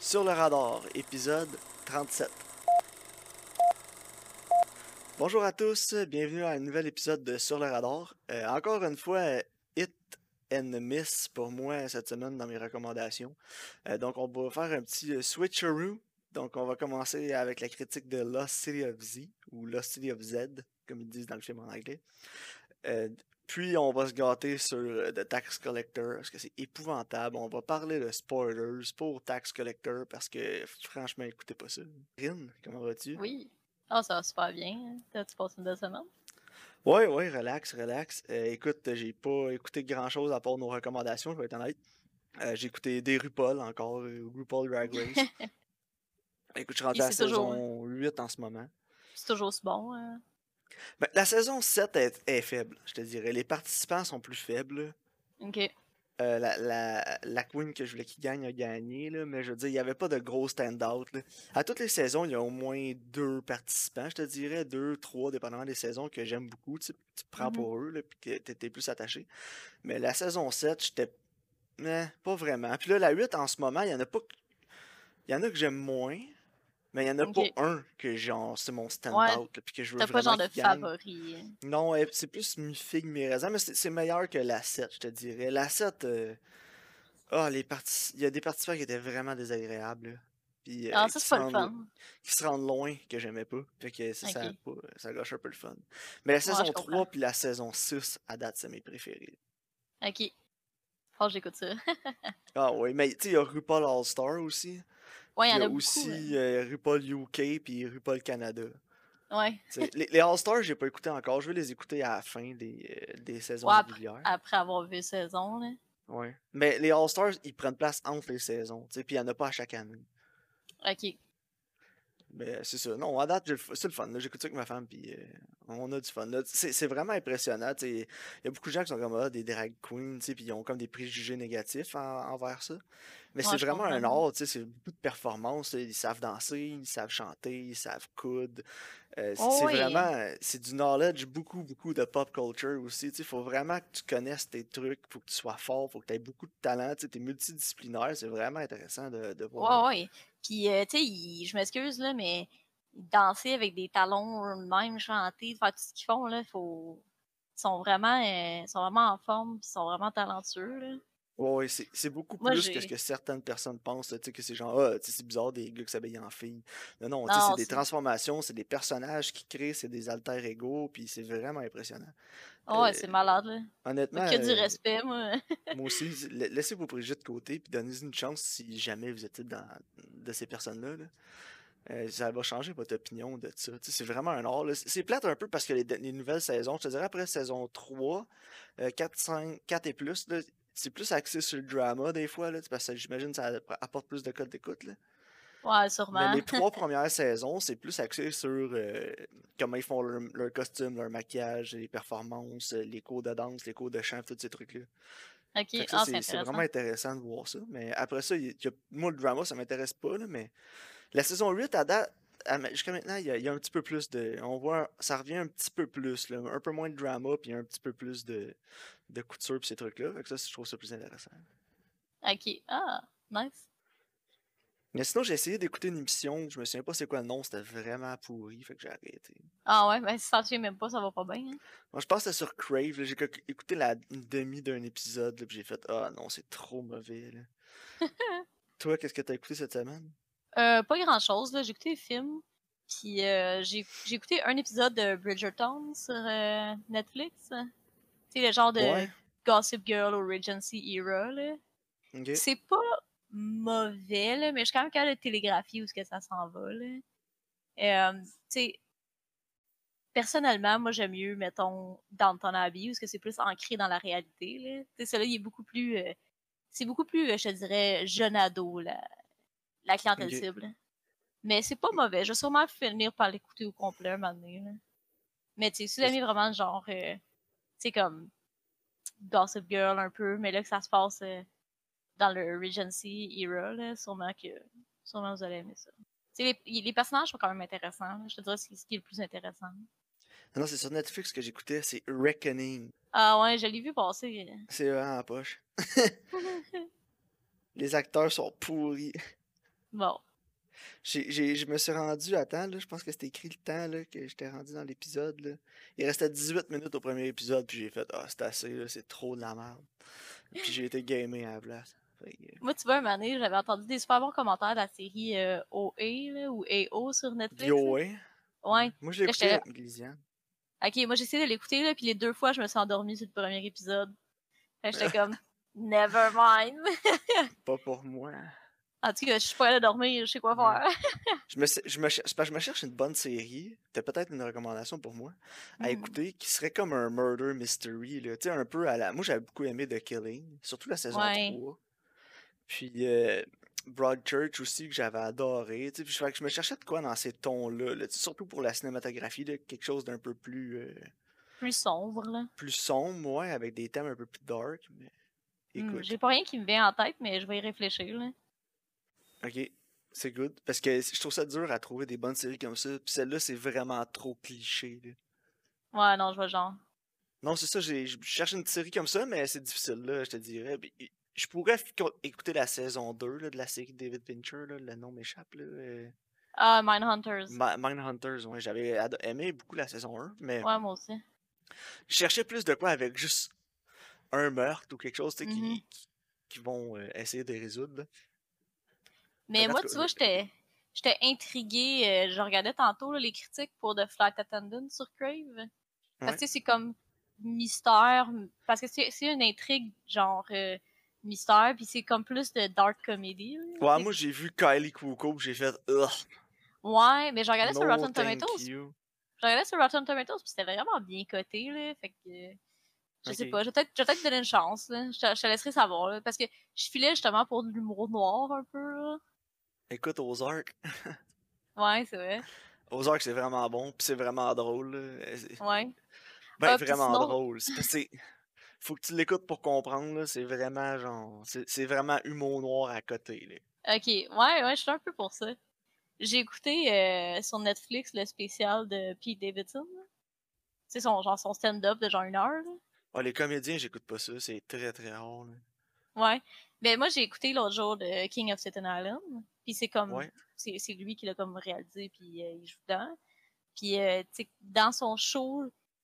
Sur le radar, épisode 37. Bonjour à tous, bienvenue à un nouvel épisode de Sur le radar. Euh, encore une fois, hit and miss pour moi cette semaine dans mes recommandations. Euh, donc on va faire un petit euh, switcheroo. Donc on va commencer avec la critique de Lost City of Z, ou Lost City of Z, comme ils disent dans le film en anglais. Puis on va se gâter sur euh, The Tax Collector, parce que c'est épouvantable. On va parler de spoilers pour Tax Collector, parce que franchement, écoutez pas ça. Rin, comment vas-tu? Oui. Ah, ça va super bien. T'as-tu passé une belle semaine? Ouais, ouais, relax, relax. Euh, écoute, j'ai pas écouté grand chose à part nos recommandations, je vais être honnête. Euh, j'ai écouté des RuPaul encore, euh, RuPaul Drag Race. écoute, je suis rendu à la toujours- saison 8 en ce moment. C'est toujours bon. hein? Ben, la saison 7 est, est faible, je te dirais. Les participants sont plus faibles. Ok. Euh, la, la, la queen que je voulais qu'il gagne a gagné, là, mais je veux dire, il n'y avait pas de gros stand-out. À toutes les saisons, il y a au moins deux participants, je te dirais, deux, trois, dépendamment des saisons, que j'aime beaucoup. Tu, tu prends Mhm. pour eux, puis que t'étais plus attaché. Mais la saison 7, j'étais. Eh, pas vraiment. Puis là, la 8, en ce moment, il y en a pas. Il y en a que j'aime moins, mais il y en a pas un que genre, c'est mon stand-out, puis que je veux T'as pas vraiment genre de gagne. favori. Non, euh, c'est plus mi-figue, mi-raisin, mais c'est meilleur que la 7, je te dirais. La 7, euh, ah, les il y a des participants qui étaient vraiment désagréables. là. Puis, euh, Ah, qui ça, c'est se pas le rendent- fun. Qui se rendent loin, que j'aimais pas. Fait que ça, pas- ça gâche un peu le fun. Mais la saison je 3 comprends. puis la saison 6, à date, c'est mes préférés. Ok. Que j'écoute ça. Ah oui, mais tu sais, il y a RuPaul All-Star aussi. Ouais, il y en y a beaucoup. aussi euh, RuPaul UK puis RuPaul Canada. Ouais. Les, les All-Stars, j'ai pas écouté encore. Je vais les écouter à la fin des, euh, des saisons Ouais, après- régulières. Après avoir vu saison, là. Ouais. Mais les All-Stars, ils prennent place entre les saisons, puis il n'y en a pas à chaque année. Ok. Mais c'est ça. Non, à date, c'est le fun. J'écoute ça avec ma femme, puis euh, on a du fun. C'est vraiment impressionnant. Il y a beaucoup de gens qui sont comme ah, des drag queens, puis ils ont comme des préjugés négatifs en- envers ça. Mais Ouais, c'est vraiment un art, c'est beaucoup de performance. Ils savent danser, ils savent chanter, ils savent coudre. Euh, c'est Oh c'est oui. vraiment, euh, c'est du knowledge, beaucoup, beaucoup de pop culture aussi. Il faut vraiment que tu connaisses tes trucs, faut que tu sois fort, faut que tu aies beaucoup de talent, tu es multidisciplinaire. C'est vraiment intéressant de, de voir. Ouais, ouais. Puis, euh, tu sais, il- je m'excuse, là, mais danser avec des talons même, chanter, faire tout ce qu'ils font, là, faut. Ils sont vraiment, euh, sont vraiment en forme, ils sont vraiment talentueux, là. Ouais, c'est beaucoup Moi, plus que ce que certaines personnes pensent, sais, que c'est genre, ah, c'est bizarre des gars qui s'habillent en filles. Non, non, c'est des transformations, c'est des personnages qui créent, c'est des alter ego, puis c'est vraiment impressionnant. Ouais, Euh, c'est malade, là. Honnêtement, Que du euh, respect, moi. moi aussi, la- laissez vos préjugés de côté, puis donnez-y une chance si jamais vous êtes dans de ces personnes-là. là. Euh, ça va changer votre opinion de ça. Tu sais, C'est vraiment un art. C'est plate un peu parce que les, les nouvelles saisons, je te dirais après saison 3, euh, 4, 5, 4 et plus, là, c'est plus axé sur le drama des fois, là, parce que j'imagine que ça apporte plus de codes d'écoute. là. Ouais, Mais sûrement. les trois premières saisons, c'est plus axé sur euh, comment ils font leur, leur costume, leur maquillage, les performances, les cours de danse, les cours de chant, tous ces trucs-là. Ok, ah, c'est vraiment intéressant de voir ça. Mais après ça, il y a- moi, le drama, ça m'intéresse pas. Là, mais la saison 8, à date, jusqu'à maintenant, il y, a, il y a un petit peu plus de. On voit, ça revient un petit peu plus. Là, un peu moins de drama, puis un petit peu plus de, de couture, puis ces trucs-là. Fait que ça, je trouve ça plus intéressant. Ok, ah, nice. Mais sinon, j'ai essayé d'écouter une émission, je me souviens pas c'est quoi le nom, c'était vraiment pourri, fait que j'ai arrêté. Ah ouais, ben si ça te fait même pas, ça va pas bien. hein. Moi, je pense que c'était sur Crave, j'ai co- écouté la demi d'un épisode, là, puis j'ai fait Ah non, c'est trop mauvais. Là. Toi, qu'est-ce que t'as écouté cette semaine? Euh, pas grand chose, là. J'ai écouté le film. Puis euh, j'ai j'ai écouté un épisode de Bridgerton sur euh, Netflix. C'est le genre de Ouais. Gossip Girl au Regency era, là. C'est pas mauvais, là, mais je suis quand même capable de télégraphier où est-ce que ça s'en va, là. Euh, tu sais, personnellement, moi, j'aime mieux, mettons, Downton Abbey, où est-ce que c'est plus ancré dans la réalité, là. Celui-là, il est beaucoup plus... euh, c'est beaucoup plus, euh, je te dirais, jeune ado, la, la clientèle cible. Mais c'est pas mauvais. Je vais sûrement finir par l'écouter au complet un moment donné, là. Mais tu sais, si vous vraiment le genre, euh, tu sais, comme Gossip Girl un peu, mais là que ça se passe euh, dans le Regency era, là, sûrement que sûrement vous allez aimer ça. Les, les personnages sont quand même intéressants. là. Je te dirais c'est ce qui est le plus intéressant. Non, c'est sur Netflix que j'écoutais, c'est Reckoning. Ah ouais, je l'ai vu passer. C'est vraiment en poche. Les acteurs sont pourris. Bon. J'ai, j'ai- je me suis rendu à temps, là, je pense que c'était écrit le temps là, que j'étais rendu dans l'épisode. Il restait 18 minutes au premier épisode, puis j'ai fait Ah, c'est assez, là, c'est trop de la merde. Puis j'ai été gamé à la place. Fait que, Moi, tu vois, un moment donné, j'avais entendu des super bons commentaires de la série euh, OA là, ou AO sur Netflix. DOA. Ouais. Moi, je l'ai écouté avec. Ok, moi j'ai essayé de l'écouter, là, puis les deux fois, je me suis endormie sur le premier épisode. J'étais comme, never mind. Pas pour moi. En tout cas, je suis pas allée dormir, je sais quoi faire. Je me, je, me, je me cherche une bonne série. T'as peut-être une recommandation pour moi à Hmm. écouter qui serait comme un murder mystery. Là. Un peu à la. Moi, j'avais beaucoup aimé The Killing, surtout la saison Ouais. 3. Puis euh, Broadchurch aussi, que j'avais adoré. Puis je, me cherchais de quoi dans ces tons-là. là, surtout pour la cinématographie, là, quelque chose d'un peu plus, euh, Plus sombre, là. plus sombre, ouais, avec des thèmes un peu plus dark. Mais écoute, J'ai pas rien qui me vient en tête, mais je vais y réfléchir, là. Ok, c'est good. Parce que je trouve ça dur à trouver des bonnes séries comme ça. Puis celle-là, c'est vraiment trop cliché. là. Ouais, non, je vois genre. Non, c'est ça, je cherche une série comme ça, mais c'est difficile, là, je te dirais. Puis, je pourrais écouter la saison 2 là, de la série David Fincher, là, le nom m'échappe. là, euh, Ah, Mindhunters. Mi- Mindhunters, ouais, j'avais aimé beaucoup la saison 1, mais Ouais, moi aussi. je cherchais plus de quoi avec juste un meurtre ou quelque chose tu sais, Mhm. qui, qui, qui vont euh, essayer de résoudre. là. Mais moi, tu vois, j'étais j'étais intriguée. euh, je regardais tantôt là, les critiques pour The Flight Attendant sur Crave. Parce Ouais. que c'est comme mystère. Parce que c'est une intrigue genre euh, mystère, puis c'est comme plus de dark comedy. là. Ouais, moi j'ai vu Kylie Cuoco, j'ai fait Ugh, Ouais, mais je regardais sur Rotten Tomatoes. you. Je regardais sur Rotten Tomatoes, puis c'était vraiment bien coté, là. Fait que. Je sais pas, je vais peut-être peut-être te donner une chance, là. Je te, je te laisserai savoir, là. Parce que je filais justement pour de l'humour noir un peu, là. Écoute, Ozark. Ouais, c'est vrai. Ozark, c'est vraiment bon, puis c'est vraiment drôle. là. Euh, c'est- Ouais. Ben, Ah, vraiment sinon- drôle. C'est Faut que tu l'écoutes pour comprendre, là. C'est vraiment genre. C'est vraiment humour noir à côté, là. Ok, ouais, ouais, je suis un peu pour ça. J'ai écouté euh, sur Netflix le spécial de Pete Davidson. C'est son, genre, son stand-up de genre une heure, là. Ah, les comédiens, j'écoute pas ça. C'est très très rare, là. Ouais. Ben, moi, j'ai écouté l'autre jour de King of Staten Island. Puis c'est comme. Ouais. C'est lui qui l'a comme réalisé, puis euh, il joue dedans. Puis, euh, tu sais, dans son show,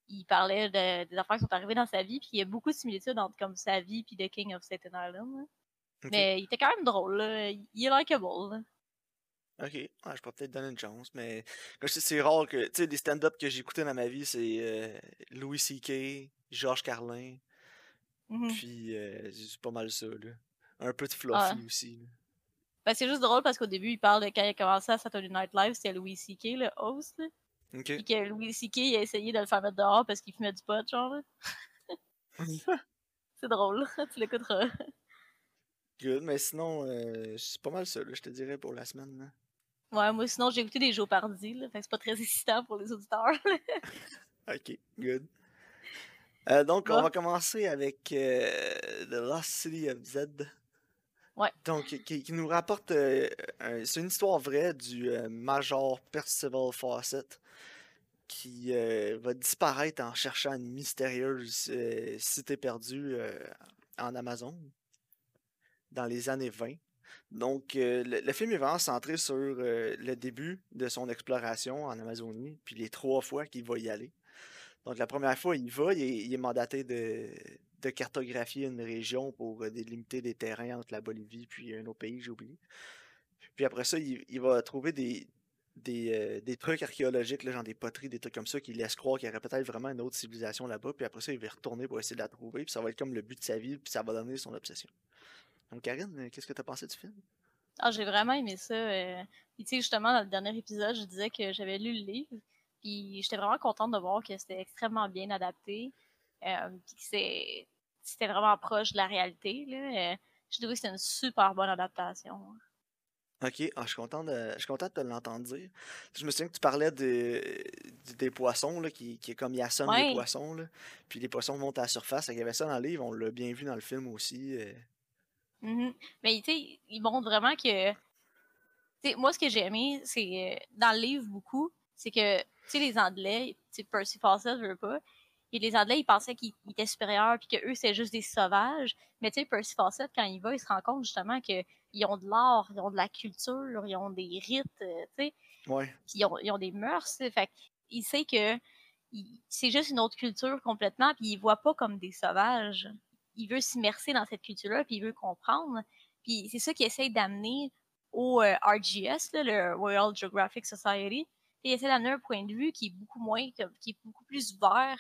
il parlait de- des affaires qui sont arrivées dans sa vie, puis il y a beaucoup de similitudes entre comme sa vie puis de King of Staten Island. là. Mais il était quand même drôle, là. Il est likable, là. Ok, ouais, je pourrais peut-être donner une chance, mais comme je dis, c'est rare que, tu sais, les stand-up que j'ai écoutés dans ma vie, c'est euh, Louis C.K., Georges Carlin, Mhm. puis euh, c'est pas mal ça, là. Un peu de Fluffy Ouais. aussi, là. Ben, c'est juste drôle parce qu'au début, il parle de quand il a commencé à Saturday Night Live, c'était Louis C.K., le host, là. Ok. Puis que Louis C.K. il a essayé de le faire mettre dehors parce qu'il fumait du pot, genre. C'est drôle, tu l'écouteras. Good, mais sinon, euh, c'est pas mal ça, là, je te dirais, pour la semaine, là. Ouais, moi, sinon, j'ai écouté des Joe Pardy, là. Fait que c'est pas très excitant pour les auditeurs. Ok, good. Euh, donc, on va commencer avec euh, The Lost City of Z. Donc, qui, nous rapporte. euh, c'est une histoire vraie du euh, Major Percival Fawcett qui euh, va disparaître en cherchant une mystérieuse cité perdue en Amazon dans les années 20. Donc, le, film est vraiment centré sur le début de son exploration en Amazonie, puis les trois fois qu'il va y aller. Donc, la première fois, il va, il est mandaté de, cartographier une région pour euh, délimiter des terrains entre la Bolivie puis un autre pays, j'ai oublié. Puis après ça, il, va trouver des, des, euh, des trucs archéologiques, là, genre des poteries, des trucs comme ça, qui laissent croire qu'il y aurait peut-être vraiment une autre civilisation là-bas. Puis après ça, il va retourner pour essayer de la trouver. Puis ça va être comme le but de sa vie, puis ça va donner son obsession. Donc, Karine, euh, qu'est-ce que tu as pensé du film? Ah, j'ai vraiment aimé ça. tu sais, justement, dans le dernier épisode, je disais que j'avais lu le livre. Puis, j'étais vraiment contente de voir que c'était extrêmement bien adapté. Euh, puis c'est- c'était vraiment proche de la réalité. Là. Euh, J'ai trouvé que c'était une super bonne adaptation. Ok, ah, je suis content de, je suis content de te l'entendre dire. Je me souviens que tu parlais de, de- des poissons, là, qui, qui est comme il assomme les poissons, là, puis les poissons montent à la surface. Il y avait ça dans le livre, on l'a bien vu dans le film aussi. euh. Mhm. Mais tu sais, ils montrent vraiment que. moi, ce que j'ai aimé, c'est. euh, Dans le livre, beaucoup, c'est que, tu sais, les Anglais, Percy Fawcett veut pas, Et les Anglais, ils pensaient qu'ils étaient supérieurs puis que eux c'est juste des sauvages. Mais tu sais, Percy Fawcett, quand il va, il se rend compte justement qu'ils ont de l'art, ils ont de la culture, ils ont des rites, euh, tu sais. Ouais. Puis ils ont, ils ont des mœurs. Fait il sait que c'est juste une autre culture complètement, puis il voit pas comme des sauvages. Il veut s'immerser dans cette culture-là, puis il veut comprendre. Puis c'est ça qu'il essaye d'amener au euh, RGS, le Royal Geographic Society. il essaie d'amener un point de vue qui est beaucoup moins, qui est beaucoup plus ouvert.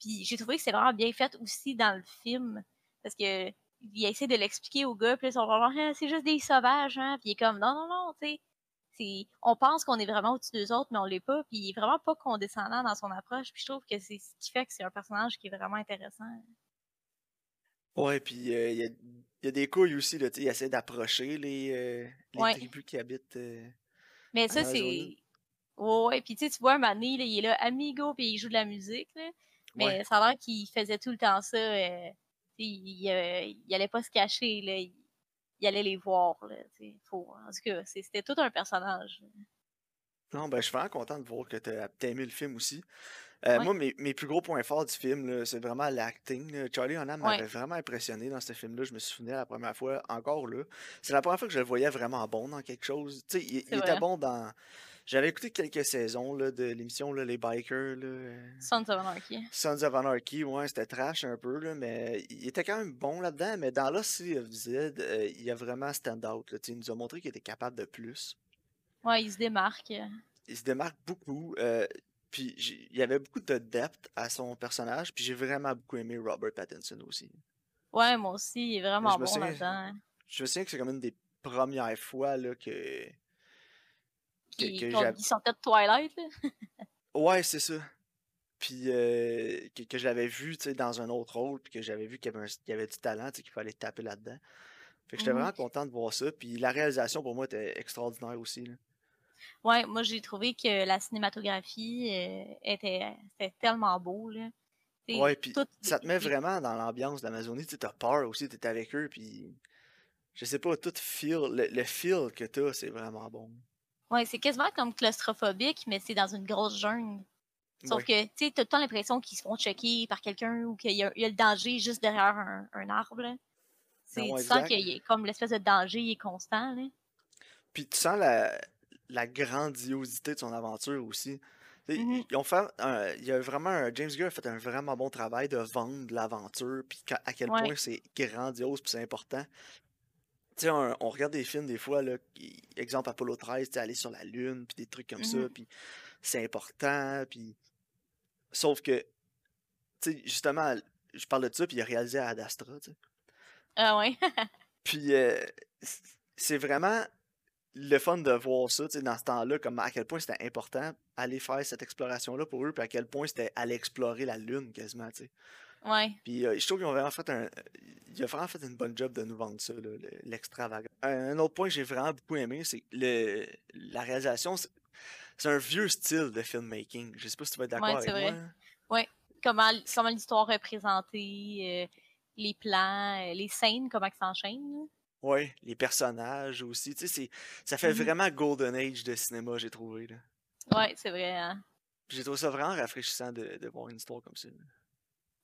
Puis j'ai trouvé que c'est vraiment bien fait aussi dans le film, parce que il essaie de l'expliquer aux gars, puis ils sont vraiment, ah, c'est juste des sauvages, hein. Puis il est comme, non, non, non, tu sais, on pense qu'on est vraiment au-dessus des autres, mais on l'est pas. Puis il est vraiment pas condescendant dans son approche. Puis je trouve que c'est ce qui fait que c'est un personnage qui est vraiment intéressant. Ouais, puis euh, il y, a, des couilles aussi, là, il essaie d'approcher les, euh, tribus qui habitent. Euh, mais ça, c'est. Ouais, puis tu vois, un moment il est là, amigo, puis il joue de la musique, Mais ça a l'air qu'il faisait tout le temps ça. il, il, allait pas se cacher, là il allait les voir. Là, faut, en tout cas, c'était tout un personnage. Non, ben, je suis vraiment content de voir que tu as, aimé le film aussi. Euh, moi, mes, mes, plus gros points forts du film, c'est vraiment l'acting. Charlie Hunnam m'avait vraiment impressionné dans ce film-là. Je me souvenais la première fois, encore là. C'est la première fois que je le voyais vraiment bon dans quelque chose. Tu sais, il, il était bon dans j'avais écouté quelques saisons là, de l'émission Les Bikers. Là. Sons of Anarchy. Sons of Anarchy, ouais, c'était trash un peu, là, mais il était quand même bon là-dedans. Mais dans Lost of Z, euh, il a vraiment stand-out. Il nous a montré qu'il était capable de plus. Ouais, il se démarque. Il se démarque beaucoup. Euh, puis il y avait beaucoup de depth à son personnage. Puis j'ai vraiment beaucoup aimé Robert Pattinson aussi. Ouais, moi aussi, il est vraiment bon là-dedans. Je me souviens que c'est comme une des premières fois là, que qui, que, sortait de Twilight. ouais, c'est ça. Puis euh, que, que j'avais vu dans un autre rôle, puis que j'avais vu qu'il y, avait y avait du talent, qu'il fallait taper là-dedans. Fait que j'étais mmh vraiment content de voir ça. Puis la réalisation pour moi était extraordinaire aussi. Là. Ouais, moi j'ai trouvé que la cinématographie euh, était, tellement beau. Là. ouais, puis ça te met vraiment dans l'ambiance de l'Amazonie. Tu as peur aussi, tu es avec eux, puis je sais pas, tout feel, le, le feel que tu as, c'est vraiment bon. Ouais, c'est quasiment comme claustrophobique, mais c'est dans une grosse jungle. Sauf que, tu sais, t'as tout le temps l'impression qu'ils se font checker par quelqu'un ou qu'il y, a le danger juste derrière un, arbre. C'est, tu sens qu'il y a comme l'espèce de danger, il est constant. Là. Puis tu sens la, la grandiosité de son aventure aussi. Mm-hmm. Ils ont fait il y a vraiment James Gunn a fait un vraiment bon travail de vendre l'aventure puis à quel point c'est grandiose puis c'est important sais, on, regarde des films des fois, là, exemple Apollo 13, tu aller sur la Lune, puis des trucs comme ça, mmh puis c'est important, puis. Sauf que, tu sais, justement, je parle de ça, puis il a réalisé à Adastra, tu sais. Ah ouais. puis, euh, c'est vraiment le fun de voir ça, tu sais, dans ce temps-là, comme à quel point c'était important aller faire cette exploration-là pour eux, puis à quel point c'était aller explorer la Lune quasiment, tu sais. Ouais. Puis euh, je trouve qu'ils ont vraiment fait un. Il a vraiment fait une bonne job de nous vendre ça, l'extravagant. un autre point que j'ai vraiment beaucoup aimé, c'est le la réalisation. C'est un vieux style de filmmaking. Je sais pas si tu vas être d'accord avec vrai. moi. Ouais. Comment, comment l'histoire est présentée, euh, les plans, euh, les scènes, comment ils s'enchaînent. Ouais, les personnages aussi. Tu sais, ça fait mm-hmm. vraiment Golden Age de cinéma, j'ai trouvé. Ouais, c'est vrai. Hein? J'ai trouvé ça vraiment rafraîchissant de, de voir une histoire comme ça.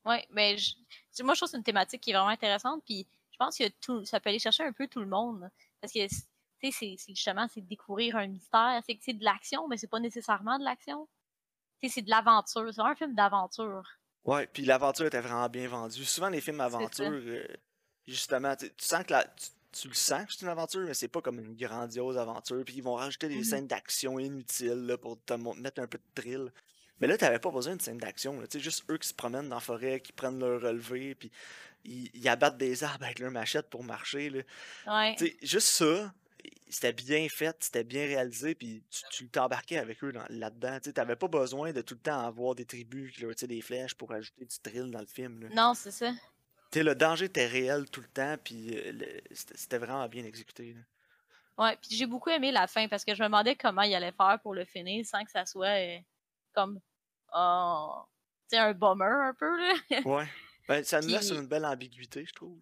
Oui, mais je, moi, je trouve que c'est une thématique qui est vraiment intéressante. Puis je pense que tout, ça peut aller chercher un peu tout le monde. Parce que, tu sais, c'est justement, c'est découvrir un mystère. C'est que c'est de l'action, mais c'est pas nécessairement de l'action. Tu sais, c'est de l'aventure. C'est un film d'aventure. Ouais, puis l'aventure était vraiment bien vendue. Souvent, les films d'aventure, euh, justement, tu sens que la, tu, le sens que c'est une aventure, mais c'est pas comme une grandiose aventure. Puis ils vont rajouter des mm-hmm. scènes d'action inutiles là, pour te mettre un peu de thrill. Mais là, t'avais pas besoin d'une scène d'action. Tu sais, juste eux qui se promènent dans la forêt, qui prennent leur relevé, puis ils, abattent des arbres avec leur machette pour marcher. Là. Ouais. Tu sais, juste ça, c'était bien fait, c'était bien réalisé, puis tu t'embarquais avec eux là-dedans. Tu n'avais pas besoin de tout le temps avoir des tribus qui leur des flèches pour ajouter du thrill dans le film. Là. Non, c'est ça. sais, le danger était réel tout le temps, puis euh, c'était vraiment bien exécuté. Là. Ouais, puis j'ai beaucoup aimé la fin parce que je me demandais comment il allait faire pour le finir sans que ça soit euh, comme oh, un bummer un peu. Là. Ouais. Ben, ça nous laisse une belle ambiguïté, je trouve.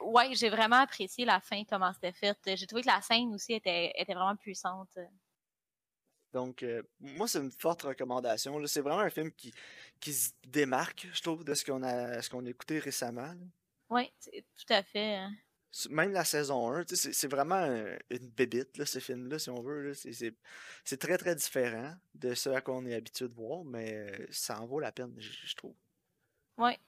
Ouais, j'ai vraiment apprécié la fin, comment c'était fait. J'ai trouvé que la scène aussi était, était vraiment puissante. Donc, euh, moi, c'est une forte recommandation. C'est vraiment un film qui, qui se démarque, je trouve, de ce qu'on a, ce qu'on a écouté récemment. Oui, tout à fait. Même la saison 1, tu sais, c'est vraiment un- une bébite, là, ce film-là, si on veut. là. C'est- très, très différent de ce à quoi on est habitué de voir, mais euh, ça en vaut la peine, je trouve. Ouais.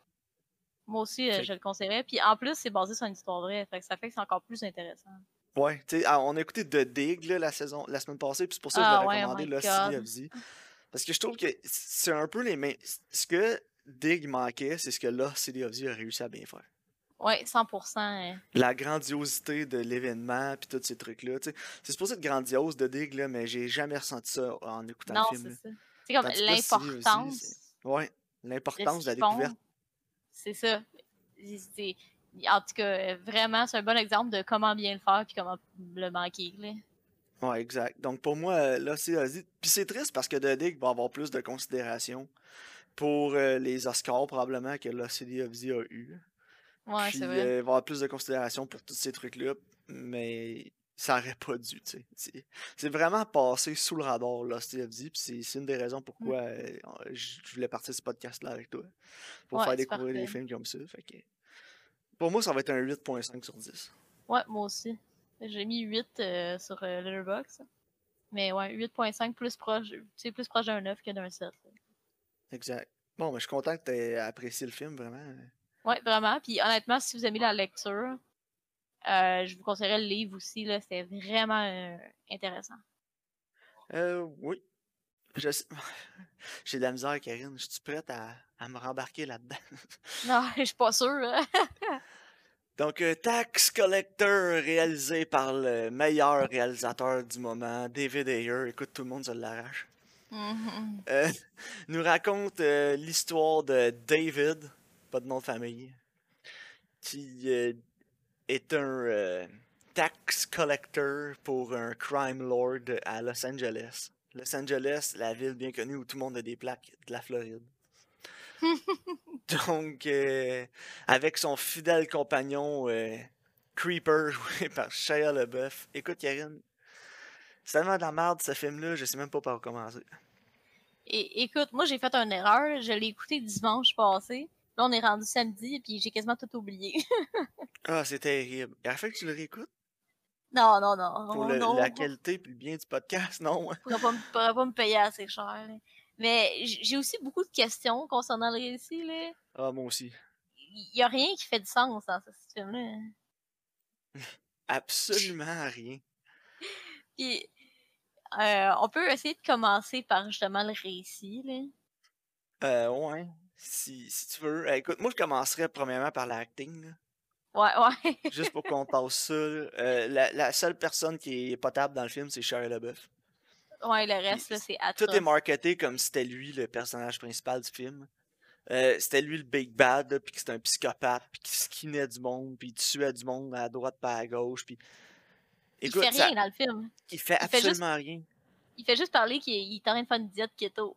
Moi aussi, euh, je le conseillerais. Puis en plus, c'est basé sur une histoire vraie. Fait que ça fait que c'est encore plus intéressant. Ouais, tu ah, on a écouté The Dig là, la, saison, la semaine passée, puis c'est pour ça que Ah je ouais, l'ai oh recommandé, là, God. City of Z. Parce que je trouve que c'est un peu les mêmes. Ce que Dig manquait, c'est ce que là, City of Z a réussi à bien faire. Ouais, 100%. hein. La grandiosité de l'événement, puis tous ces trucs-là. C'est supposé être grandiose de Dig, là, mais j'ai jamais ressenti ça en écoutant Non, le film. c'est là. ça. C'est comme l'importance. de l'importance ce de la découverte. C'est ça. En tout cas, vraiment, c'est un bon exemple de comment bien le faire puis comment le manquer. Là. Ouais, exact. Donc pour moi, là, c'est. Puis c'est triste parce que The va avoir plus de considération pour euh, les Oscars, probablement, que City of Z a eu. Ouais, Puis c'est euh, vrai. il va avoir plus de considération pour tous ces trucs-là, mais ça aurait pas dû, tu sais. C'est- vraiment passé sous le radar, là, of Z, puis c'est une des raisons pourquoi euh, je voulais partir de ce podcast-là avec toi, pour Ouais, faire découvrir des parfait. films comme ça. Fait que, pour moi, ça va être un 8.5 sur 10. Ouais, moi aussi. J'ai mis 8 euh, sur euh, Letterboxd. Mais ouais, 8.5 plus proche, plus proche d'un 9 que d'un 7. là. Exact. Bon, mais je suis content que tu aies apprécié le film, vraiment. Ouais, vraiment. Puis honnêtement, si vous aimez la lecture, euh, je vous conseillerais le livre aussi. là C'était vraiment euh, intéressant. Euh, oui. Je J'ai de la misère, Karine. Je suis prête à, à me rembarquer là-dedans. Non, je suis pas sûre. hein. Donc, euh, Tax Collector, réalisé par le meilleur réalisateur du moment, David Ayer. Écoute, tout le monde se l'arrache. Euh, nous raconte l'histoire de David, pas de nom de famille, qui euh, est un euh, tax collector pour un crime lord à Los Angeles. Los Angeles, la ville bien connue où tout le monde a des plaques de la Floride. Donc, euh, avec son fidèle compagnon euh, Creeper, joué par Shia LaBeouf. Écoute, Karine, c'est tellement de la merde ce film-là, je sais même pas par où commencer. Écoute, moi j'ai fait une erreur. Je l'ai écouté dimanche passé. Là, on est rendu samedi, puis j'ai quasiment tout oublié. Ah, c'est terrible. Il a fait que tu le réécoutes? Non, non, non. pour non, le- non, la qualité et le bien du podcast, non? pas, me- pourrais pas me payer assez cher. là. Mais j'ai aussi beaucoup de questions concernant le récit. Là. Ah, moi aussi. Il y a rien qui fait du sens dans ce film-là. Absolument rien. Puis, euh, on peut essayer de commencer par justement le récit. Là. Euh, ouais. Si, si tu veux. Euh, écoute, moi, je commencerais premièrement par l'acting. Ouais, ouais. Juste pour qu'on tasse ça. Euh, la, la seule personne qui est potable dans le film, c'est Shia LaBeouf. ouais, le reste, là, c'est Tout atroce. est marketé comme si c'était lui le personnage principal du film. Euh, c'était lui le big bad, puis que c'était un psychopathe, puis qui skinait du monde, puis il tuait du monde à droite pas à gauche, puis... Il fait ça- rien dans le film. il fait il fait juste- absolument rien. Il fait juste parler qu'il il est en train de faire une diète keto.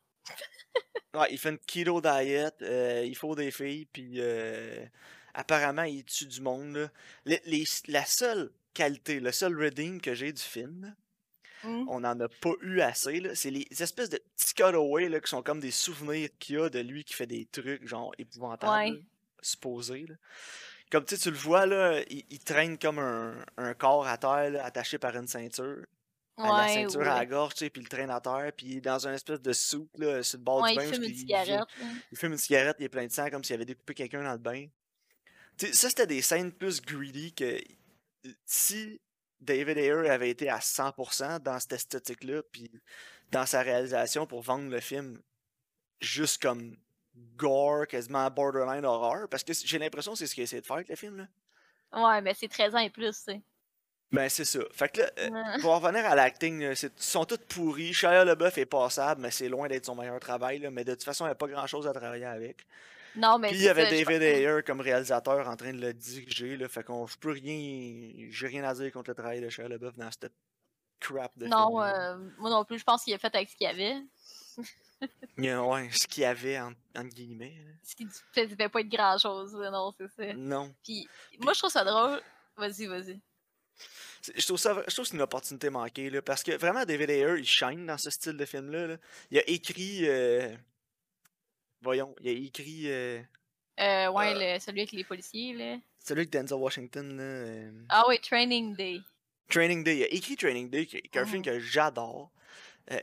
Ouais, il fait une keto diet, euh, il faut des filles, puis euh, apparemment, il tue du monde. là. Les- les- la seule qualité, le seul redeem que j'ai du film, Hmm. on n'en a pas eu assez, c'est les espèces de petits cutaways là, qui sont comme des souvenirs qu'il y a de lui qui fait des trucs, genre, épouvantables, Ouais. supposés. là. Comme tu le vois, là, il, il traîne comme un, un corps à terre, là, attaché par une ceinture. À la Ouais, ceinture à la gorge, tu sais, puis il traîne à terre, puis il dans une espèce de soupe, là, sur le bord Ouais, du il bain. fume parce une cigarette. il fume une cigarette, il est plein de sang comme s'il avait découpé quelqu'un dans le bain. Tu sais, ça, c'était des scènes plus greedy que si David Ayer avait été à 100% dans cette esthétique-là, puis dans sa réalisation pour vendre le film juste comme gore, quasiment borderline horreur, parce que j'ai l'impression que c'est ce qu'il essayé de faire avec le film. Là. Ouais, mais c'est 13 ans et plus, tu sais. Ben, c'est ça. Fait que là, euh, Ouais. pour en revenir à l'acting, c'est- ils sont tous pourris. Shia LaBeouf est passable, mais c'est loin d'être son meilleur travail. là, mais de toute façon, il n'y a pas grand-chose à travailler avec. Non, mais Puis il y avait ça, David Ayer comme réalisateur en train de le diriger, là, fait qu'on je peux rien, j'ai rien à dire contre le travail de Shia LaBeouf dans cette crap de Non, euh, moi non plus, je pense qu'il a fait avec ce qu'il y avait. Ouais, ce qu'il y avait en- entre guillemets. là. Ce qui ne devait pas être grand chose, non, c'est ça. Non, Puis moi, je trouve ça drôle. Vas-y, vas-y. Je trouve ça, je trouve que c'est une opportunité manquée, là, parce que vraiment, David Ayer, il shine dans ce style de film-là. là. Il a écrit. euh, Voyons, il a écrit. euh, Euh, ouais, Euh. le- celui avec les policiers, là. Celui avec Denzel Washington, là, Ah oui, Training Day. Training Day. Il a écrit Training Day, qui, est un film Mhm. que j'adore.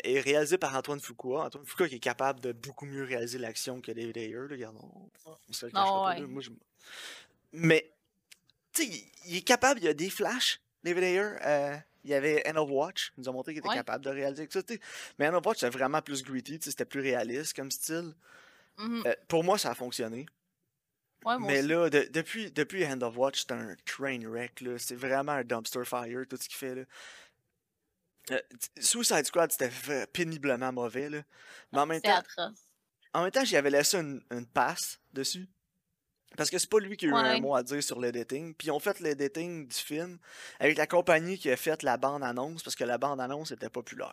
et réalisé par Antoine Fuqua. Antoine Fuqua qui est capable de beaucoup mieux réaliser l'action que David Ayer. Là, regarde, on, on se le Non, cachera pas, ouais. là, moi, je- Mais, tu sais, il, est capable, il y a des flashs, David Ayer. euh, il y avait End of Watch, il nous a montré qu'il était Ouais. capable de réaliser ça. tu sais. Mais End of Watch, c'était vraiment plus gritty, c'était plus réaliste comme style. Mhm. Euh, pour moi, ça a fonctionné. Ouais, Mais aussi. là, de- depuis, depuis Hand of Watch, c'est un train wreck. là. C'est vraiment un dumpster fire, tout ce qu'il fait. Là. Euh, Suicide Squad, c'était v- péniblement mauvais. Là. Mais en même, temps, atroce. en même temps, j'y avais laissé une, une passe dessus. Parce que c'est pas lui qui a eu un mot à dire sur l'editing. Puis ils ont fait l'editing du film avec la compagnie qui a fait la bande-annonce parce que la bande-annonce était populaire.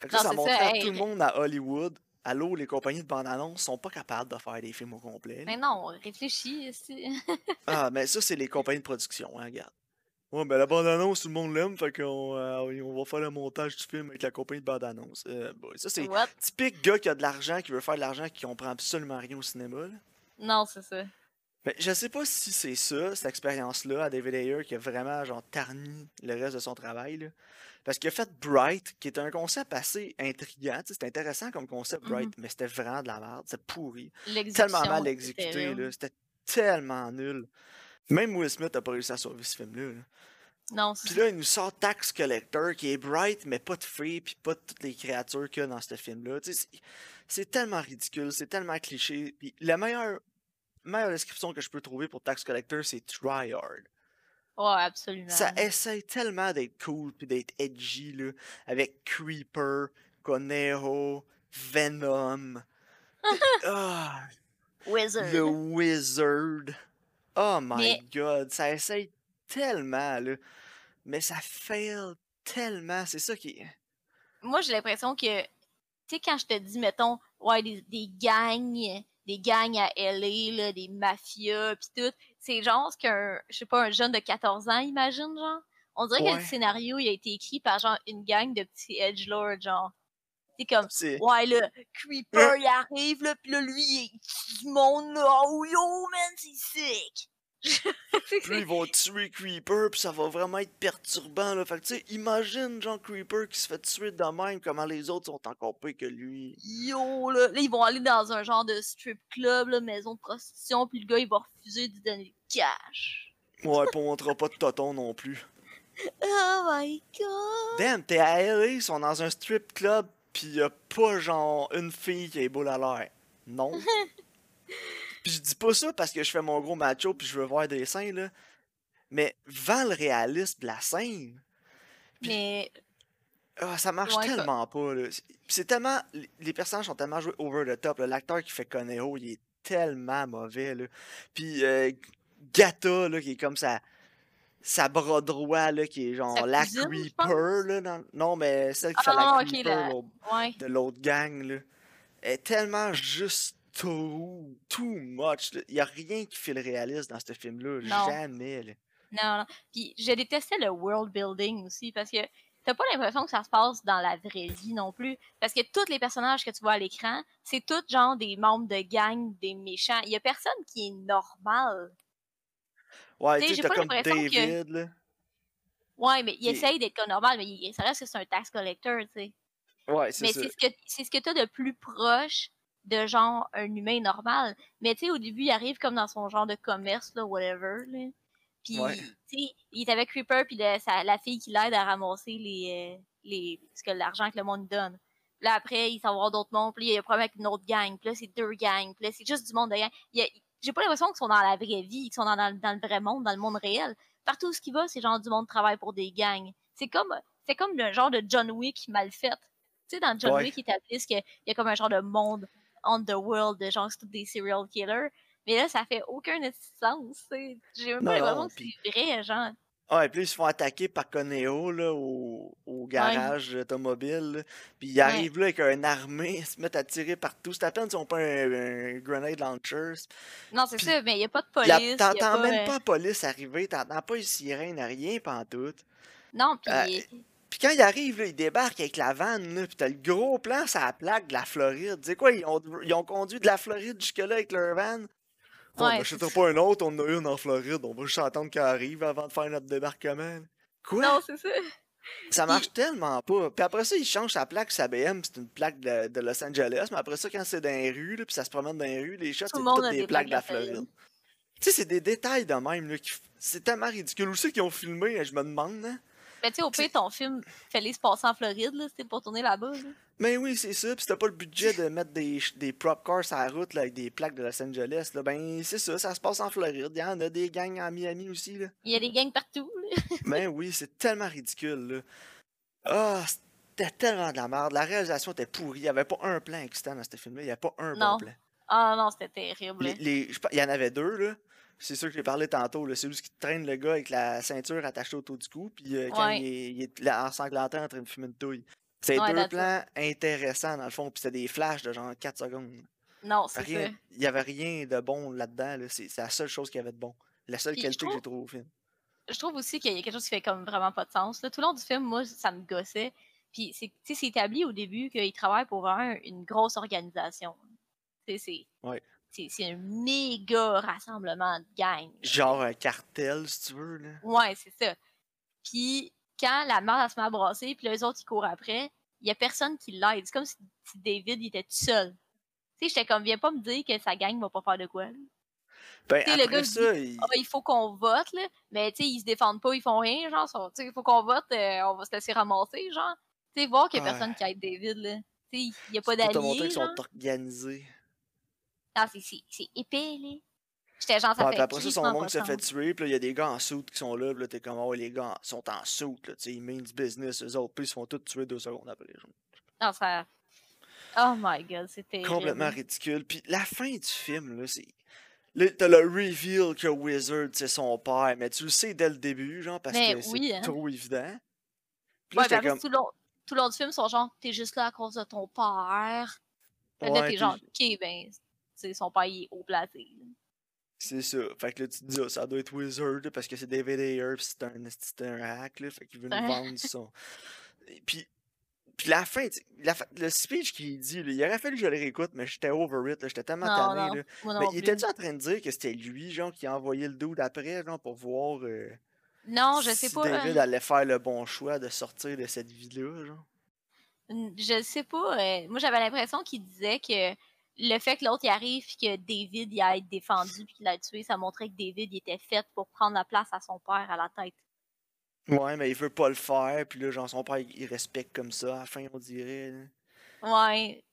Fait que ça, Non, ça montrait ça, à hey, tout le monde à Hollywood. Allô, les compagnies de bande-annonce sont pas capables de faire des films au complet. Mais non, réfléchis. c'est- Ah, mais ça, c'est les compagnies de production, hein, regarde. Ouais, ben la bande-annonce, tout le monde l'aime, fait qu'on euh, on va faire le montage du film avec la compagnie de bande-annonce. Euh, bon, ça, c'est typique gars qui a de l'argent, qui veut faire de l'argent, qui comprend absolument rien au cinéma. là. Non, c'est ça. Mais je sais pas si c'est ça, cette expérience-là, à David Ayer, qui a vraiment, genre, tarni le reste de son travail, là. Parce qu'il a fait Bright, qui est un concept assez intriguant. C'est intéressant comme concept, Bright, mais c'était vraiment de la merde. C'était pourri. Tellement mal c'était exécuté. C'était tellement nul. Même Will Smith a pas réussi à sauver ce film-là. là. Non, c'est Puis là, il nous sort Tax Collector, qui est bright, mais pas de filles, puis pas de toutes les créatures qu'il y a dans ce film-là. Tu sais, C'est tellement ridicule, c'est tellement cliché. Puis la meilleure, meilleure description que je peux trouver pour Tax Collector, c'est tryhard. Ouais, absolument. Ça essaye tellement d'être cool, puis d'être edgy, là, avec Creeper, Conejo, Venom. ah, Wizard. The Wizard. Oh my Mais- god, ça essaye tellement, là. Mais ça fail tellement. C'est ça qui. Moi, j'ai l'impression que, tu sais, quand je te dis, mettons, ouais, des, des gangs, des gangs à LA, là, des mafias, pis tout, c'est genre ce qu'un, je sais pas, un jeune de 14 ans imagine, genre. On dirait que Ouais. le scénario, il a été écrit par, genre, une gang de petits edgelords, genre. C'est comme, ouais, là, Creeper, il arrive, là, pis là, lui, il tue du monde, là, oh yo, man, c'est sick! Puis ils vont tuer Creeper, puis ça va vraiment être perturbant, là. Fait que, tu sais, imagine, genre, Creeper qui se fait tuer de même, comment les autres sont encore pires que lui. Yo, là, là, ils vont aller dans un genre de strip club, là, maison de prostitution, puis le gars, il va refuser de donner le cash. Ouais, pis on montrera pas de toton non plus. Oh my god! Damn, t'es à LA, ils sont dans un strip club, pis y a pas, genre, une fille qui est boule à l'air. Non. Puis je dis pas ça parce que je fais mon gros macho puis je veux voir des seins, là. Mais vends le réalisme de la scène. Mais, Ah, ça marche Ouais, tellement pas, là. C'est- tellement... les- personnages sont tellement joués over the top. là. L'acteur qui fait Conejo, il est tellement mauvais, là. Puis euh, Gata, là, qui est comme ça... Sa bras droit, là, qui est genre la Creeper, là. dans- Non, mais celle qui Ah, fait la non, Creeper, la- l'autre- ouais. de l'autre gang, là. Est tellement juste too, too much. Il y a rien qui fait le réaliste dans ce film-là. Jamais, là. Non, non. Puis, je détestais le world building aussi, parce que t'as pas l'impression que ça se passe dans la vraie vie non plus. Parce que tous les personnages que tu vois à l'écran, c'est tous genre des membres de gang, des méchants. Il y a personne qui est normal. Ouais, tu sais, t'as comme que- David, là. Ouais, mais il essaye d'être comme normal, mais il, ça reste que c'est un tax collector, tu sais. Ouais, c'est Mais ça. c'est ce que c'est ce que t'as de plus proche de genre un humain normal. Mais tu sais, au début, il arrive comme dans son genre de commerce, là, whatever. Là. Puis, Ouais. tu sais, il est avec Creeper, puis le- sa- la fille qui l'aide à ramasser les, euh, les ce que l'argent que le monde donne. Puis là, après, il s'en va voir d'autres mondes, puis il y a un problème avec une autre gang, puis là, c'est deux gangs, puis là, c'est juste du monde de gang. J'ai pas l'impression qu'ils sont dans la vraie vie, qu'ils sont dans, dans, dans le vrai monde, dans le monde réel. Partout où ce qui va, c'est genre du monde qui travaille pour des gangs. C'est comme, c'est comme le genre de John Wick mal fait. Tu sais, dans John Ouais. Wick, ils établissent qu'il y a comme un genre de monde underworld, de genre, c'est tous des serial killers. Mais là, ça fait aucun sens. J'ai même Non, pas l'impression que puis- c'est vrai, genre. Ouais, puis là, ils se font attaquer par Conéo, là, au, au garage automobile. Puis ils arrivent là avec une armée, ils se mettent à tirer partout. C'est à peine s'ils ont pas un, un grenade launcher. Non, c'est Puis ça, mais il y a pas de police. T'entends même euh, pas la police arriver, t'entends pas une sirène, rien pantoute. Non, puis. Euh, Puis quand il arrive, là, il débarque avec la vanne, là, puis t'as le gros plan sur la plaque de la Floride. Tu sais quoi, ils ont, ils ont conduit de la Floride jusque-là avec leur van. Bon, Ouais, on n'achètera pas un autre, on en a une en Floride, on va juste attendre qu'elle arrive avant de faire notre débarquement. Quoi? non, c'est ça. Ça marche tellement pas. Puis après ça, il change sa plaque, sa BM, c'est une plaque de, de Los Angeles, mais après ça, quand c'est dans les rues, là, puis ça se promène dans les rues, les Tout c'est toutes des, des plaques de la Floride. Tu sais, c'est des détails de même, là, qui c'est tellement ridicule. Où c'est qu'ils ont filmé, je me demande, hein? Mais tu sais, au pire, ton film, fallait se passer en Floride, là, c'était pour tourner là-bas. là. Mais oui, c'est ça. Puis c'était pas le budget de mettre des, des prop cars sur la route là, avec des plaques de Los Angeles. Là. Ben, c'est ça, ça se passe en Floride. Il y en a des gangs en Miami aussi. Là. Il y a des gangs partout. Ben oui, c'est tellement ridicule. Là. Ah, c'était tellement de la merde. La réalisation était pourrie. Il n'y avait pas un plan excitant dans ce film-là. Il n'y avait pas un Non. bon plan. Ah non, c'était terrible. Les, là. les- je il y en avait deux, là. C'est sûr que j'ai parlé tantôt. C'est lui qui traîne le gars avec la ceinture attachée autour du cou. Puis euh, quand Ouais. il, est, il est là, ensanglanté en train de fumer une touille. C'est Ouais, deux plans intéressants, dans le fond. Puis c'était des flashs de genre 4 secondes. Non, c'est ça. il n'y avait rien de bon là-dedans. Là. C'est c'est la seule chose qu'il y avait de bon. La seule Puis qualité que j'ai trouvée au film. Je trouve aussi qu'il y a quelque chose qui fait comme vraiment pas de sens. Là. Tout le long du film, moi, ça me gossait. Puis c'est tu sais, c'est établi au début qu'il travaille pour un- une grosse organisation. C'est Ouais. C'est- un méga rassemblement de gang. Genre un cartel, si tu veux. Là. Ouais, c'est ça. Puis quand la elle se met à brasser, puis les autres ils courent après, il y a personne qui l'aide. C'est comme si, David il était tout seul. Tu sais, j'étais comme, viens pas me dire que sa gang va pas faire de quoi. là. Ben, Tu sais, le après gars, il ça, il- Ah, il faut qu'on vote, là. Mais tu sais, ils se défendent pas, ils font rien, genre. sont- Tu sais, il faut qu'on vote, euh, on va se laisser ramasser, genre. Tu sais, voir qu'il y a Ouais. personne qui aide David, là. Tu sais, il y a pas d'alliés, genre. sont organisés. Ah, c'est- épais, là. J'étais genre, ça Ouais, fait puis après ça, son monde se fait tuer, puis là, il y a des gars en soute qui sont là, puis là, t'es comme, oh, les gars sont en soute, là, tu sais, ils mènent du business, eux autres, puis ils se font tous tuer deux secondes après. genre. Non, ça... Oh my god, c'était Complètement ridicule. Puis la fin du film, là, c'est. Là, t'as le reveal que Wizard, c'est son père, mais tu le sais dès le début, genre, parce Mais que c'est hein. trop évident. Puis là, Ouais, après, comme. tout, le long, tout le long du film, ils sont genre, t'es juste là à cause de ton père. Puis là, Ouais, t'es genre, ok, ben, sais, son père, il est haut placé. C'est ça. Fait que là, tu te dis, ah, ça doit être Wizard, parce que c'est David Ayer, pis c'est un, c'est un hack, là. Fait qu'il veut nous vendre son. Puis, puis la fin, la le speech qu'il dit, là, il aurait fallu que je le réécoute, mais j'étais over it, là, j'étais tellement Non, tanné, non, là. Mais il était-tu en train de dire que c'était lui, genre, qui a envoyé le dude après, genre, pour voir euh, Non, je sais si pas. David euh, allait faire le bon choix de sortir de cette vie-là, genre? Je sais pas. euh, moi, j'avais l'impression qu'il disait que le fait que l'autre y arrive puis que David y a été défendu puis qu'il l'a tué, ça montrait que David il était fait pour prendre la place à son père à la tête. Ouais, mais il veut pas le faire, puis là, genre, son père, il respecte comme ça, à la fin, on dirait. là. Ouais.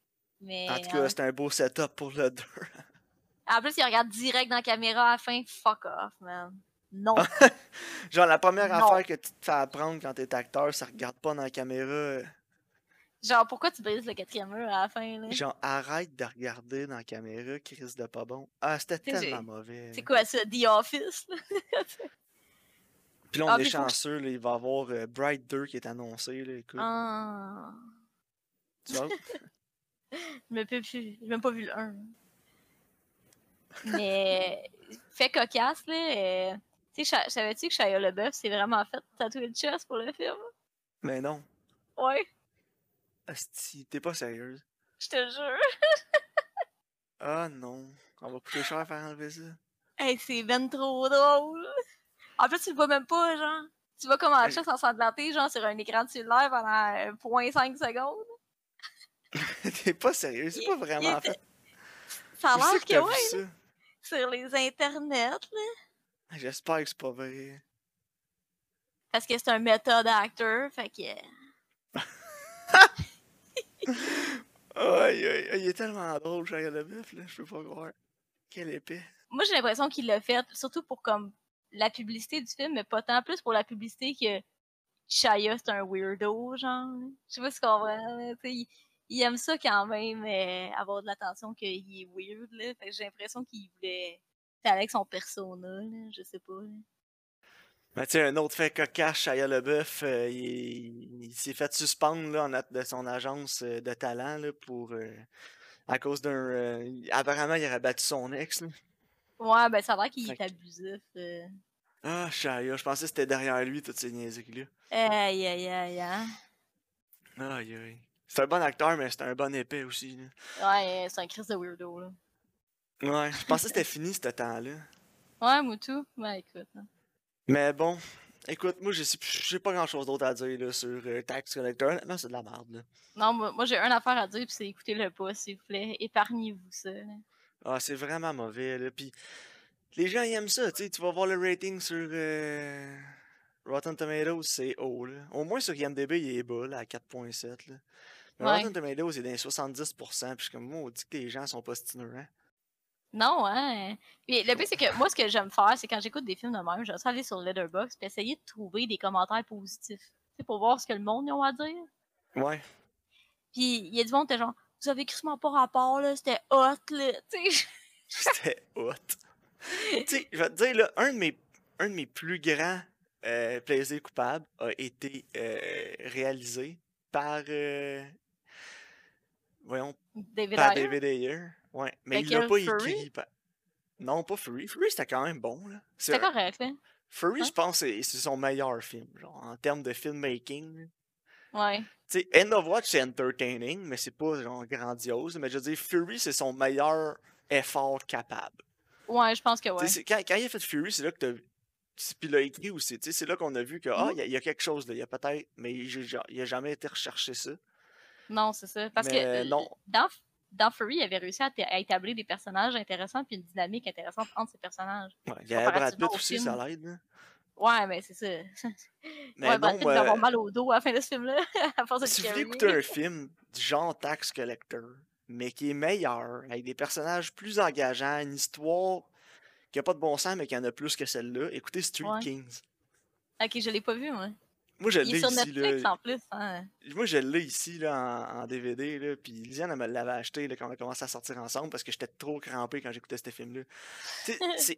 Mais. En tout cas, c'était un beau setup pour le 2. en plus, il regarde direct dans la caméra à la fin. Fuck off, man. Non. Genre, la première Non. affaire que tu te fais apprendre quand t'es acteur, ça regarde pas dans la caméra. Genre, pourquoi tu brises le quatrième mur à la fin, là? Genre, arrête de regarder dans la caméra, Chris de pas bon. Ah, c'était tellement mauvais. C'est quoi ça? The Office? là? Puis là, on Ah, est chanceux, là, il va y avoir euh, Bright 2 qui est annoncé. Là, écoute, Ah. tu vois? Je m'ai pas vu, j'ai même pas vu le 1. Mais, fait cocasse, là. euh, tu sais, savais-tu que Shia LeBeouf s'est vraiment fait tatouer le chest pour le film? Mais non. Ouais, Asti, t'es pas sérieuse. je te jure. Ah non. On va coûter cher à faire enlever ça. Hey, c'est ben trop drôle. En plus, tu le vois même pas, genre. Tu vois comment chest ensanglanté, genre, sur un écran de cellulaire pendant euh, 0.5 secondes. t'es pas sérieux, c'est pas vraiment fait. Ça a l'air que que, ouais, sur les internets, là. J'espère que c'est pas vrai. Parce que c'est un méthode acteur, fait que. Aïe, aïe, il est tellement drôle, Shia LaBeouf, là, je peux pas croire. Quel épais. Moi, j'ai l'impression qu'il l'a fait, surtout pour comme la publicité du film, mais pas tant plus pour la publicité que Shia, c'est un weirdo, genre. Je sais pas si tu comprends, il, il aime ça quand même, euh, avoir de l'attention qu'il est weird, là. J'ai l'impression qu'il voulait faire avec son persona, là, je sais pas. Mais tu un autre fait cocasse, Shia LaBeouf, euh, il, il s'est fait suspendre là, en de son agence euh, de talent là, pour euh, à cause d'un. apparemment, il aurait battu son ex. Là. Ouais, ben ça a l'air qu'il est abusif. Ah, Shia, je pensais que c'était derrière lui, toutes ces niaiseries-là. Aïe, aïe, aïe, hein. Aïe, aïe. C'est un bon acteur, mais c'est un bon épée aussi. là. Ouais, c'est un Chris de weirdo, là. Ouais, je pensais que c'était fini, ce temps-là. Ouais, Moutou. Ouais, écoute. hein. Mais bon, écoute, moi, j'ai pas grand-chose d'autre à dire là, sur euh, Tax Collector. Honnêtement, c'est de la merde. Là. Non, moi, moi, j'ai une affaire à dire, puis c'est écoutez-le pas, s'il vous plaît. Épargnez-vous ça. là. Ah, c'est vraiment mauvais. Là. Puis les gens ils aiment ça. Tu vas voir le rating sur euh, Rotten Tomatoes, c'est haut. Là. Au moins sur IMDb, il est bas, là, à 4.7. là. Mais Ouais. Rotten Tomatoes, il est dans les 70%. Puis je suis comme, moi, on dit que les gens sont pas stineux. Non, hein. Puis le pire, c'est que moi, ce que j'aime faire, c'est quand j'écoute des films de même, j'aime ça aller sur Letterboxd puis essayer de trouver des commentaires positifs. C'est pour voir ce que le monde a à dire. Ouais. Puis il y a du monde qui genre, vous avez crissement pas rapport, là, c'était hot, là. Tu sais, C'était hot. tu sais, je vais te dire, là, un de mes, un de mes plus grands euh, plaisirs coupables a été euh, réalisé par. euh, voyons, David par Ayer. David Ayer. Ouais, mais il l'a pas écrit. Non, pas Fury. Fury, c'était quand même bon. Là. C'est C'était correct, là. Fury, je pense, c'est c'est son meilleur film, genre, en termes de filmmaking. Ouais. Tu sais, End of Watch, c'est entertaining, mais c'est pas genre grandiose. Mais je veux dire, Fury, c'est son meilleur effort capable. Ouais, je pense que ouais. Quand, quand il a fait Fury, c'est là que t'as. Puis il l'a écrit aussi, tu sais, c'est là qu'on a vu que, ah, Mhm. il y a- il y, a quelque chose là, il y a peut-être, mais il il a jamais été recherché ça. Non, c'est ça. Parce que euh, non. dans, dans Fury, il avait réussi à, établir des personnages intéressants puis une dynamique intéressante entre ces personnages. Ouais, il y avait Brad Pitt au aussi, film. ça l'aide. Ouais, mais c'est ça. Mais ouais, Brad Pitt va avoir euh, mal au dos à la fin de ce film-là, si vous voulez écouter un film du genre Tax Collector, mais qui est meilleur, avec des personnages plus engageants, une histoire qui a pas de bon sens, mais qui en a plus que celle-là, écoutez Street Ouais. Kings. Ok, je l'ai pas vu, moi. Moi, je l'ai sur ici, Netflix là. en plus. Hein. Moi, je l'ai ici, là, en, en DVD, là. Puis Lisiane, elle me l'avait acheté, là, quand on a commencé à sortir ensemble, parce que j'étais trop crampé quand j'écoutais ce film-là. C'est.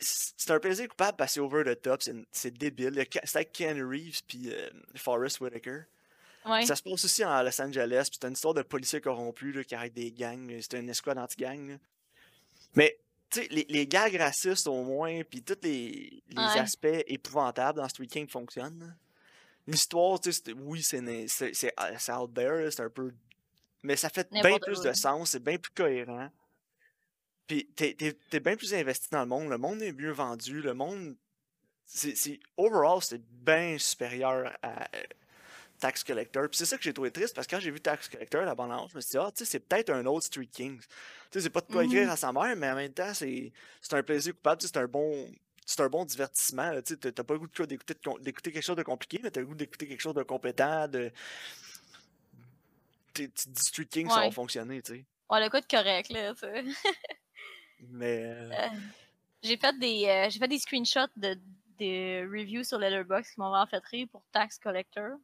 C'est un plaisir coupable parce que c'est over the top, c'est débile. C'est avec Ken Reeves puis euh, Forrest Whitaker. Ouais. Ça se passe aussi en Los Angeles, puis c'est une histoire de policiers corrompus là, qui arrêtent des gangs. C'est une escouade anti-gang. Mais, tu sais, les, les gags racistes au moins, puis tous les, les Ouais. aspects épouvantables dans Street King fonctionnent. L'histoire, tu sais, c'est- oui, c'est né- c'est out there, c'est un peu. Mais ça fait bien plus de sens, c'est bien plus cohérent. Puis t'es t'es- t'es bien plus investi dans le monde, le monde est mieux vendu, le monde. c'est c'est- Overall, c'est bien supérieur à euh, Tax Collector. Puis c'est ça que j'ai trouvé triste parce que quand j'ai vu Tax Collector, la bande annonce, je me suis dit, ah, tu sais, c'est peut-être un autre Street Kings. Tu sais, c'est pas de quoi écrire à sa mère, mais en même temps, c'est c'est un plaisir coupable, c'est un bon. C'est un bon divertissement. Tu t'as pas le goût de- d'écouter quelque chose de compliqué, mais t'as le goût d'écouter quelque chose de compétent, de. Tu tu te dis Street King, ça va fonctionner, tu sais. Ouais, le coup de correct, là, tu. Mais. euh, Euh, j'ai fait des euh, j'ai fait des screenshots de des reviews sur Letterboxd qui m'ont vraiment fait rire pour Tax Collector.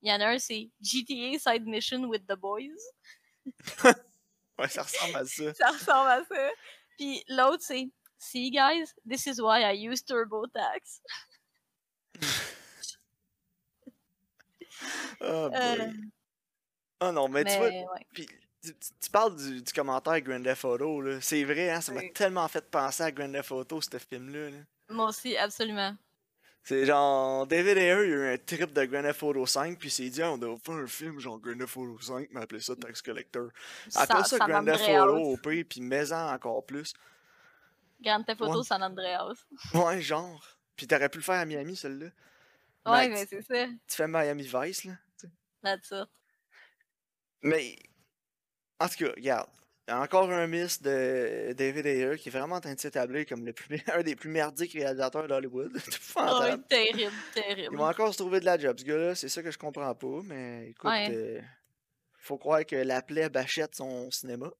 Il y en a un, c'est GTA Side Mission with the Boys. Ouais, ça ressemble à ça. Ça ressemble à ça. Puis l'autre, c'est See, guys, this is why I use TurboTax. Oh. Euh, Ah non, mais, tu vois, ouais. Puis, tu, parles du, du commentaire Grand Theft Auto, là. C'est vrai, hein, ça m'a tellement fait penser à Grand Theft Auto, ce film-là. là. Moi aussi, absolument. C'est genre, David Ayer, il a eu un trip de Grand Theft Auto 5, puis il s'est dit, Ah, on doit faire un film genre Grand Theft Auto 5, mais appeler ça Tax Collector. Appelle ça, Grand Theft. Auto au pire, puis mets-en encore plus. Grand Theft Auto Ouais. San Andreas. Ouais, genre. Puis t'aurais pu le faire à Miami, celle-là. Ouais, mais c'est ça. tu fais Miami Vice, là. That's it. Mais, en tout cas, regarde. Il y a encore un miss de David Ayer qui est vraiment en train de s'établir comme le plus, un des plus merdiques réalisateurs d'Hollywood. Ouais, épouvantable. terrible, Il terrible. va encore se trouver de la job, ce gars-là. C'est ça que je comprends pas. Mais écoute, Ouais. euh, faut croire que la plèbe achète son cinéma.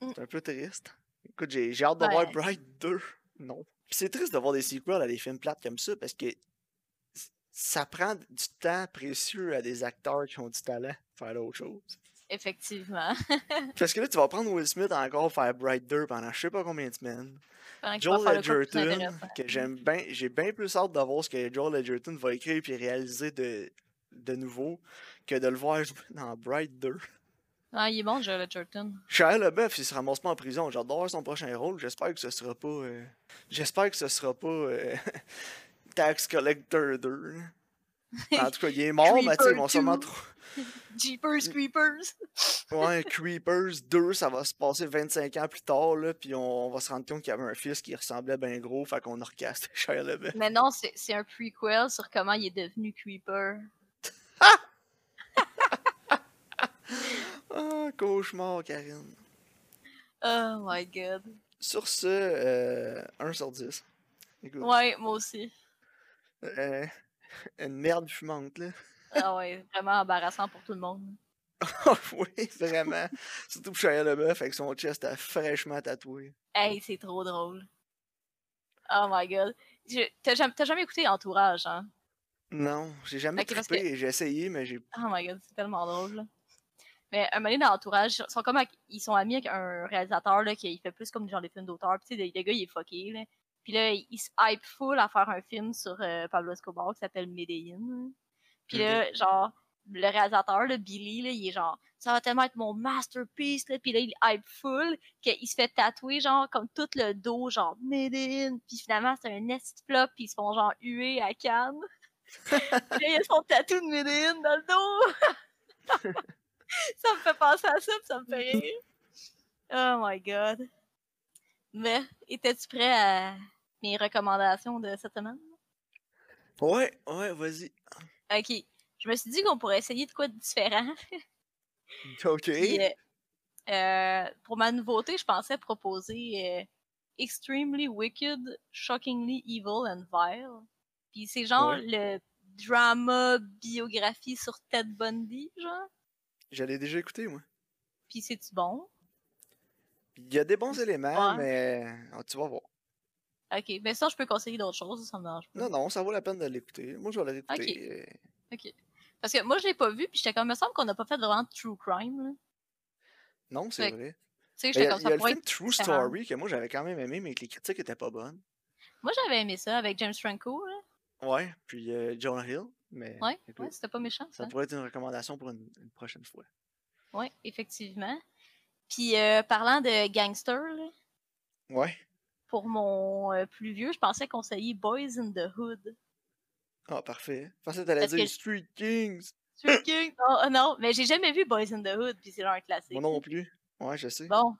Mm. C'est un peu triste. Écoute, j'ai j'ai hâte de voir. Bright 2. Non. Puis c'est triste de voir des sequels à des films plates comme ça parce que ça prend du temps précieux à des acteurs qui ont du talent pour faire autre chose. Effectivement. Parce que là, tu vas prendre Will Smith encore faire Bright 2 pendant je sais pas combien de semaines. Joel Edgerton, que j'aime bien, j'ai bien plus hâte de voir ce que Joel Edgerton va écrire puis réaliser de, de nouveau que de le voir jouer dans Bright 2. Ah, il est bon, Joel Edgerton. Shia LaBeouf, il se ramasse pas en prison. J'adore son prochain rôle. J'espère que ce sera pas. euh, J'espère que ce sera pas. euh, Tax Collector 2. là. En tout cas, il est mort, mais tu sais, ils vont Creeper sûrement 2. trop. Jeepers Creepers. Ouais, Creepers 2, ça va se passer 25 ans plus tard, là, puis on, on va se rendre compte qu'il y avait un fils qui ressemblait bien gros, fait qu'on a recasté Shia LaBeouf. Mais non, c'est c'est un prequel sur comment il est devenu Creeper. Ah, cauchemar, Karine. Oh my god. Sur ce, euh, 1 sur 10. Écoute, Ouais, moi aussi. euh, une merde fumante, là. Ah ouais, vraiment embarrassant pour tout le monde. oui, vraiment. Surtout pour Shia LaBeouf avec son chest à fraîchement tatoué. Hey, c'est trop drôle. Oh my god. Je- T'as jamais, t'as jamais écouté Entourage, hein? Non, j'ai jamais Ok, parce trippé, j'ai essayé, mais j'ai... Oh my god, c'est tellement drôle. là. Mais un moment donné, dans Entourage, ils sont, comme avec- ils sont amis avec un réalisateur là, qui il fait plus comme genre des films d'auteur. Puis tu sais, le, le gars, il est fucké. Là. Puis là, il, il se hype full à faire un film sur euh, Pablo Escobar qui s'appelle Medellin. là. Puis là, genre, le réalisateur, Billy, là, il est genre, ça va tellement être mon masterpiece. Là. Puis là, il hype full qu'il se fait tatouer, genre, comme tout le dos, genre, Medellin. Puis finalement, c'est un nest flop. Puis ils se font, genre, huer à Cannes. Puis là, il y a son tatou de Medellin dans le dos. ça me fait penser à ça, puis ça me fait rire. Oh my god. Mais, étais-tu prêt à mes recommandations de cette semaine? Ouais, ouais, vas-y. Ok. Je me suis dit qu'on pourrait essayer de quoi de différent. Ok. Puis, euh, euh, pour ma nouveauté, je pensais proposer euh, Extremely Wicked, Shockingly Evil and Vile. Puis c'est genre Ouais. le drama biographie sur Ted Bundy, genre. J'allais déjà écouté, moi. Puis c'est-tu bon? Il y a des bons éléments, Ouais. mais ah, tu vas voir. Ok, mais ça, je peux conseiller d'autres choses, ça me dérange pas. Non, non, ça vaut la peine de l'écouter. Moi, je vais le réécouter. euh, Ok. Parce que moi, je l'ai pas vu, puis j'étais comme, il me semble qu'on n'a pas fait vraiment de true crime, là. Non, c'est vrai. Tu sais, Il y j'étais a, comme il y a le film True différent. Story que moi j'avais quand même aimé, mais que les critiques étaient pas bonnes. Moi, j'avais aimé ça avec James Franco, là. Ouais, puis euh, Jonah Hill. Mais Ouais, c'était pas méchant, ça. ça pourrait être une recommandation pour une, une prochaine fois. Ouais, effectivement. Puis, euh, parlant de gangster, là, Ouais. pour mon euh, plus vieux, je pensais conseiller Boys in the Hood. Ah, parfait. Je pensais que t'allais dire que- Street Kings. Street King? Non, euh, non, mais j'ai jamais vu Boys in the Hood, puis c'est un classique. Moi non plus. Ouais, je sais. Bon.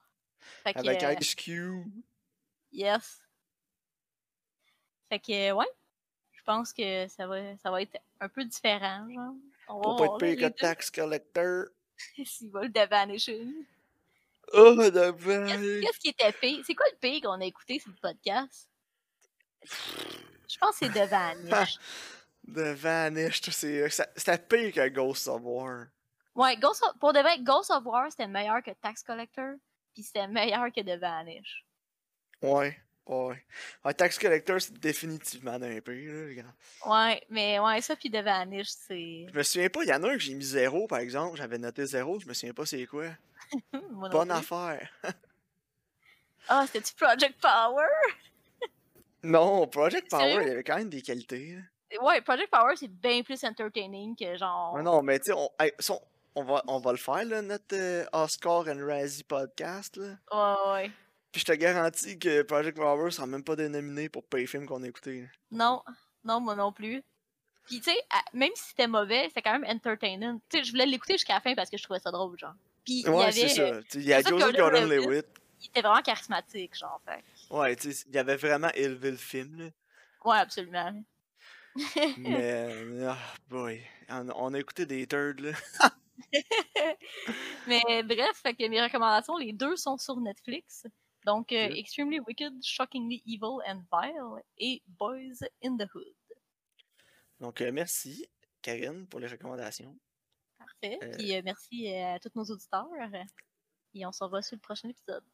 Fait que, Avec euh, Ice Cube. yes. Fait que, ouais. Je pense que ça va, ça va être un peu différent, genre. On va Pour pas être pire que Tax Collector. S'il va le Devanishing. Oh, de Qu'est-ce qu'est-ce qui était pire? C'est quoi le pire qu'on a écouté sur le podcast? Je pense que c'est The Vanish. De Vanish, c'est- ça- c'était pire que Ghost of War. ouais, Ghost of, pour de vrai, Ghost of War, c'était meilleur que Tax Collector, puis c'était meilleur que The Vanish. Ouais, ouais. Ouais, Tax Collector, c'est définitivement d'un pire, là, les gars. Ouais, mais ouais, ça puis The Vanish, c'est... Je me souviens pas, il y en a un que j'ai mis zéro, par exemple. J'avais noté zéro, je me souviens pas c'est quoi. Bonne affaire. Ah, c'était-tu Project Power? Non, Project Power, il avait quand même des qualités. là. Ouais, Project Power, c'est bien plus entertaining que genre... Non, mais tu sais, on, hey, ça, on, on va, on va le faire, là, notre euh, Oscar and Razzie podcast. Là. Ouais, ouais. Puis je te garantis que Project Power sera même pas dénominé pour pire film qu'on a écouté. là. Non, non, moi non plus. Puis tu sais, même si c'était mauvais, c'était quand même entertaining. Tu sais, je voulais l'écouter jusqu'à la fin parce que je trouvais ça drôle, genre. Puis il y Ouais, avait... c'est ça. Il y a Joseph Gordon Gordon-Levitt. Il était vraiment charismatique, genre, fait. Ouais, tu sais, il y avait vraiment élevé le film. Là. Ouais, absolument. Mais, ah, boy, on, on a écouté des turds, là. Mais bref, fait que mes recommandations, les deux sont sur Netflix. Donc, euh. Extremely Wicked, Shockingly Evil and Vile et Boys in the Hood. Donc, euh, merci, Karine, pour les recommandations. Parfait. Euh. Puis euh, merci à tous nos auditeurs. Et on se revoit sur le prochain épisode.